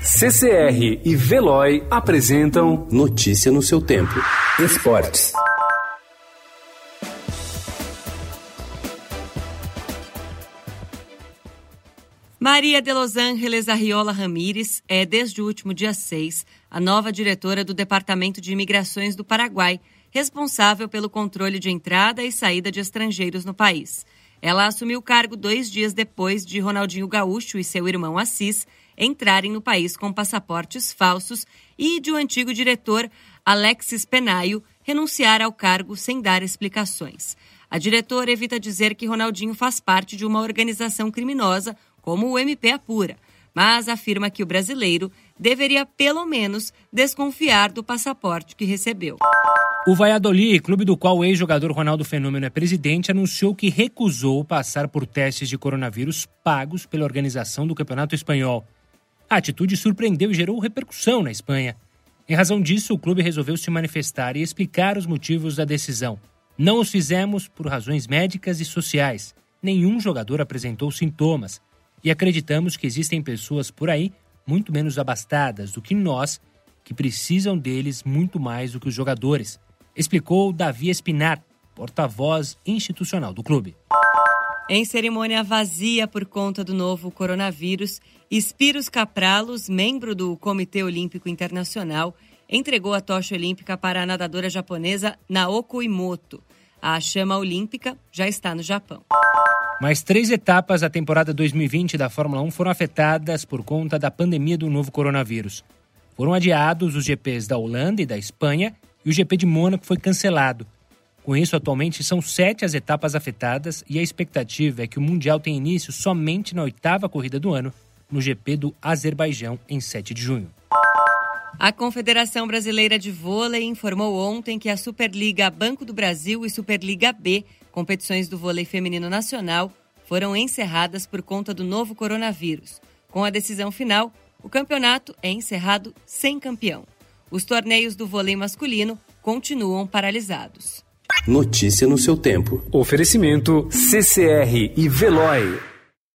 CCR e Veloy apresentam Notícia no seu tempo. Esportes. Maria de Los Angeles Arriola Ramírez é, desde o último dia 6, a nova diretora do Departamento de Imigrações do Paraguai, responsável pelo controle de entrada e saída de estrangeiros no país. Ela assumiu o cargo dois dias depois de Ronaldinho Gaúcho e seu irmão Assis entrarem no país com passaportes falsos e de o um antigo diretor Alexis Penaio renunciar ao cargo sem dar explicações. A diretora evita dizer que Ronaldinho faz parte de uma organização criminosa como o MP Apura, mas afirma que o brasileiro deveria pelo menos desconfiar do passaporte que recebeu. O Valladolid, clube do qual o ex-jogador Ronaldo Fenômeno é presidente, anunciou que recusou passar por testes de coronavírus pagos pela organização do Campeonato Espanhol. A atitude surpreendeu e gerou repercussão na Espanha. Em razão disso, o clube resolveu se manifestar e explicar os motivos da decisão. Não os fizemos por razões médicas e sociais. Nenhum jogador apresentou sintomas. E acreditamos que existem pessoas por aí muito menos abastadas do que nós, que precisam deles muito mais do que os jogadores explicou Davi Espinar, porta-voz institucional do clube. Em cerimônia vazia por conta do novo coronavírus, Spiros Capralos, membro do Comitê Olímpico Internacional, entregou a tocha olímpica para a nadadora japonesa Naoko Imoto. A chama olímpica já está no Japão. Mais três etapas da temporada 2020 da Fórmula 1 foram afetadas por conta da pandemia do novo coronavírus. Foram adiados os GPs da Holanda e da Espanha e o GP de Mônaco foi cancelado. Com isso, atualmente são sete as etapas afetadas e a expectativa é que o Mundial tenha início somente na oitava corrida do ano, no GP do Azerbaijão, em 7 de junho. A Confederação Brasileira de Vôlei informou ontem que a Superliga Banco do Brasil e Superliga B, competições do vôlei feminino nacional, foram encerradas por conta do novo coronavírus. Com a decisão final, o campeonato é encerrado sem campeão. Os torneios do vôlei masculino continuam paralisados. Notícia no seu tempo. Oferecimento CCR e Veloy.